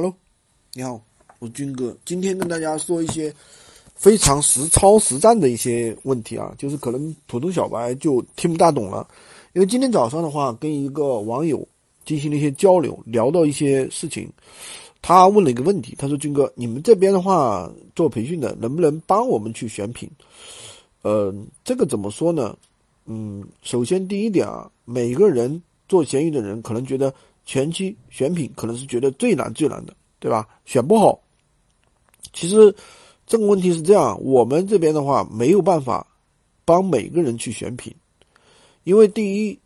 Hello，你好，我是军哥。今天跟大家说一些非常实操实战的一些问题啊，就是可能普通小白就听不大懂了。因为今天早上的话，跟一个网友进行了一些交流，聊到一些事情，他问了一个问题，他说：“军哥，你们这边的话做培训的，能不能帮我们去选品？”呃，这个怎么说呢？嗯，首先第一点啊，每个人做闲鱼的人可能觉得。前期选品可能是觉得最难最难的，对吧？选不好。其实这个问题是这样，我们这边的话没有办法帮每个人去选品，因为第一，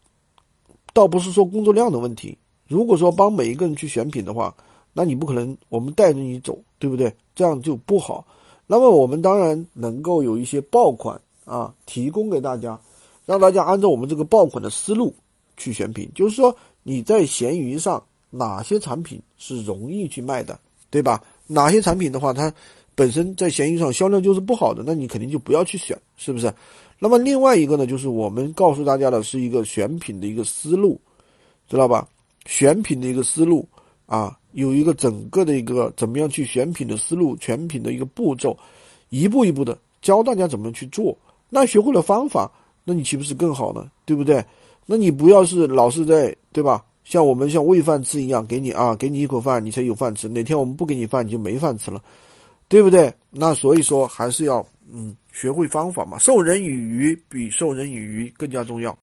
倒不是说工作量的问题。如果说帮每一个人去选品的话，那你不可能我们带着你走，对不对？这样就不好。那么我们当然能够有一些爆款啊，提供给大家，让大家按照我们这个爆款的思路去选品，就是说。你在闲鱼上哪些产品是容易去卖的，对吧？哪些产品的话，它本身在闲鱼上销量就是不好的，那你肯定就不要去选，是不是？那么另外一个呢，就是我们告诉大家的是一个选品的一个思路，知道吧？选品的一个思路啊，有一个整个的一个怎么样去选品的思路，选品的一个步骤，一步一步的教大家怎么去做。那学会了方法，那你岂不是更好呢？对不对？那你不要是老是在对吧？像我们像喂饭吃一样，给你啊，给你一口饭，你才有饭吃。哪天我们不给你饭，你就没饭吃了，对不对？那所以说还是要嗯学会方法嘛。授人以鱼比授人以渔更加重要。